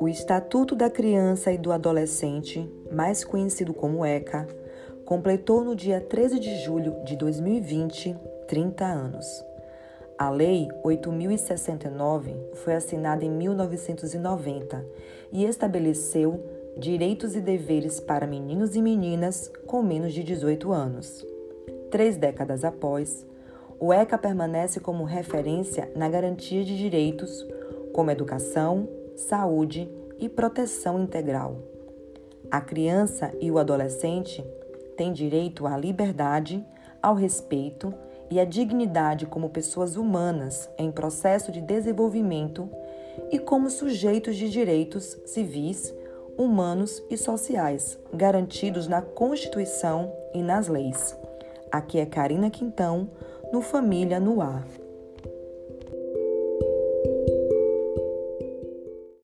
O Estatuto da Criança e do Adolescente, mais conhecido como ECA, completou no dia 13 de julho de 2020 30 anos. A Lei 8069 foi assinada em 1990 e estabeleceu direitos e deveres para meninos e meninas com menos de 18 anos. Três décadas após, o ECA permanece como referência na garantia de direitos como educação, saúde e proteção integral. A criança e o adolescente têm direito à liberdade, ao respeito e à dignidade como pessoas humanas em processo de desenvolvimento e como sujeitos de direitos civis, humanos e sociais, garantidos na Constituição e nas leis. Aqui é Karina Quintão, no Família no Ar.